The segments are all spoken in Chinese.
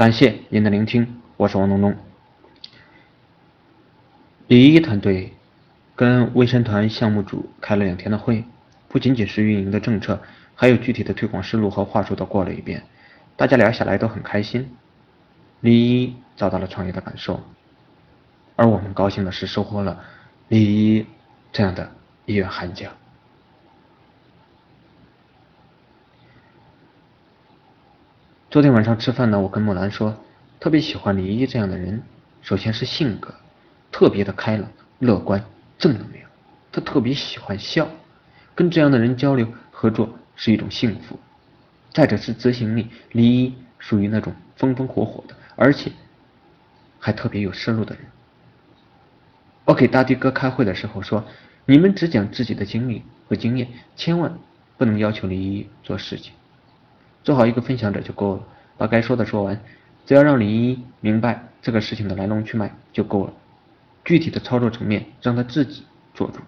感谢您的聆听，我是王东东。李一团队跟卫生团项目组开了两天的会，不仅仅是运营的政策，还有具体的推广思路和话术都过了一遍，大家聊下来都很开心。李一找到了创业的感受，而我们高兴的是收获了李一这样的一员悍将。昨天晚上吃饭呢，我跟木兰说，特别喜欢李一这样的人。首先是性格，特别的开朗、乐观、正能量。他特别喜欢笑，跟这样的人交流合作是一种幸福。再者是执行力，李一属于那种风风火火的，而且还特别有思路的人。我给大迪哥开会的时候说，你们只讲自己的经历和经验，千万不能要求李一做事情。做好一个分享者就够了，把该说的说完，只要让李一明白这个事情的来龙去脉就够了。具体的操作层面让他自己做主。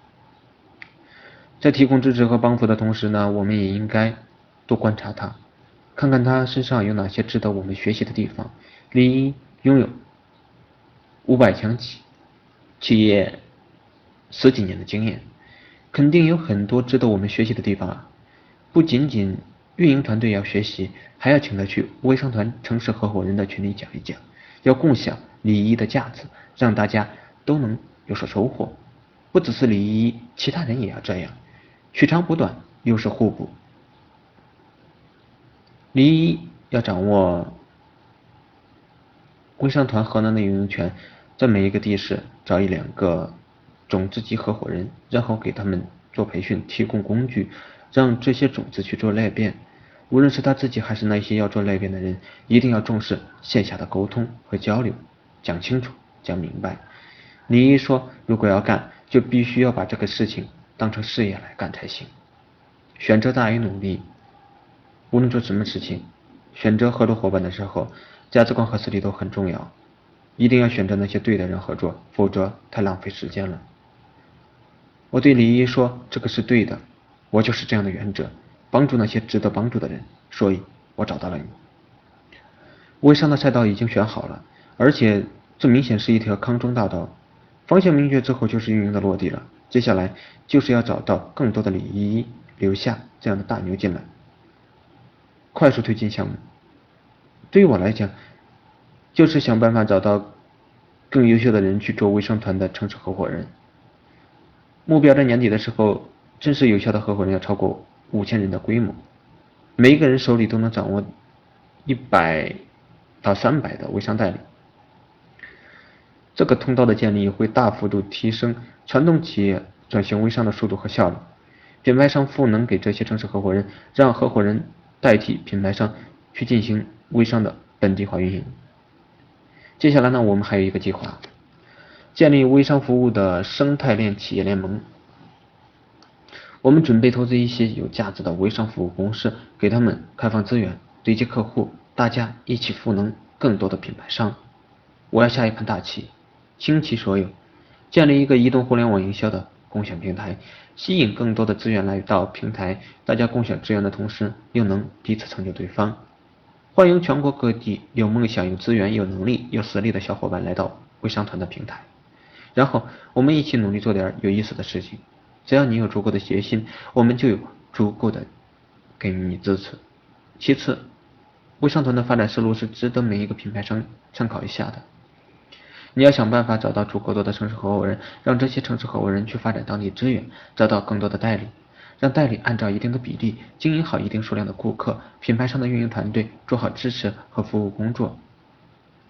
在提供支持和帮扶的同时呢，我们也应该多观察他，看看他身上有哪些值得我们学习的地方。李一拥有五百强企企业十几年的经验，肯定有很多值得我们学习的地方啊，不仅仅。运营团队要学习，还要请他去微商团城市合伙人的群里讲一讲，要共享礼仪的价值，让大家都能有所收获。不只是李一，其他人也要这样，取长补短，又是互补。李一要掌握微商团河南的运营权，在每一个地市找一两个种子级合伙人，然后给他们做培训，提供工具。让这些种子去做裂变，无论是他自己还是那些要做裂变的人，一定要重视线下的沟通和交流，讲清楚、讲明白。李一说，如果要干，就必须要把这个事情当成事业来干才行。选择大于努力，无论做什么事情，选择合作伙伴的时候，价值观和实力都很重要，一定要选择那些对的人合作，否则太浪费时间了。我对李一说，这个是对的。我就是这样的原则，帮助那些值得帮助的人，所以我找到了你。微商的赛道已经选好了，而且这明显是一条康庄大道，方向明确之后就是运营的落地了。接下来就是要找到更多的李依依，留下这样的大牛进来，快速推进项目。对于我来讲，就是想办法找到更优秀的人去做微商团的城市合伙人，目标在年底的时候。正式有效的合伙人要超过五千人的规模，每一个人手里都能掌握一百到三百的微商代理。这个通道的建立会大幅度提升传统企业转型微商的速度和效率。品牌商赋能给这些城市合伙人，让合伙人代替品牌商去进行微商的本地化运营。接下来呢，我们还有一个计划，建立微商服务的生态链企业联盟。我们准备投资一些有价值的微商服务公司，给他们开放资源，对接客户，大家一起赋能更多的品牌商。我要下一盘大棋，倾其所有，建立一个移动互联网营销的共享平台，吸引更多的资源来到平台，大家共享资源的同时，又能彼此成就对方。欢迎全国各地有梦想、有资源、有能力、有实力的小伙伴来到微商团的平台，然后我们一起努力做点有意思的事情。只要你有足够的决心，我们就有足够的给予你支持。其次，微商团的发展思路是值得每一个品牌商参考一下的。你要想办法找到足够多的城市合伙人，让这些城市合伙人去发展当地资源，找到更多的代理，让代理按照一定的比例经营好一定数量的顾客，品牌商的运营团队做好支持和服务工作，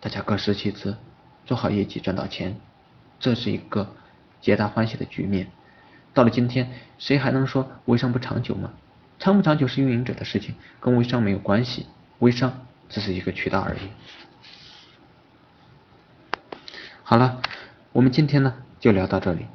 大家各司其职，做好业绩赚到钱，这是一个皆大欢喜的局面。到了今天，谁还能说微商不长久吗？长不长久是运营者的事情，跟微商没有关系。微商只是一个渠道而已。好了，我们今天呢就聊到这里。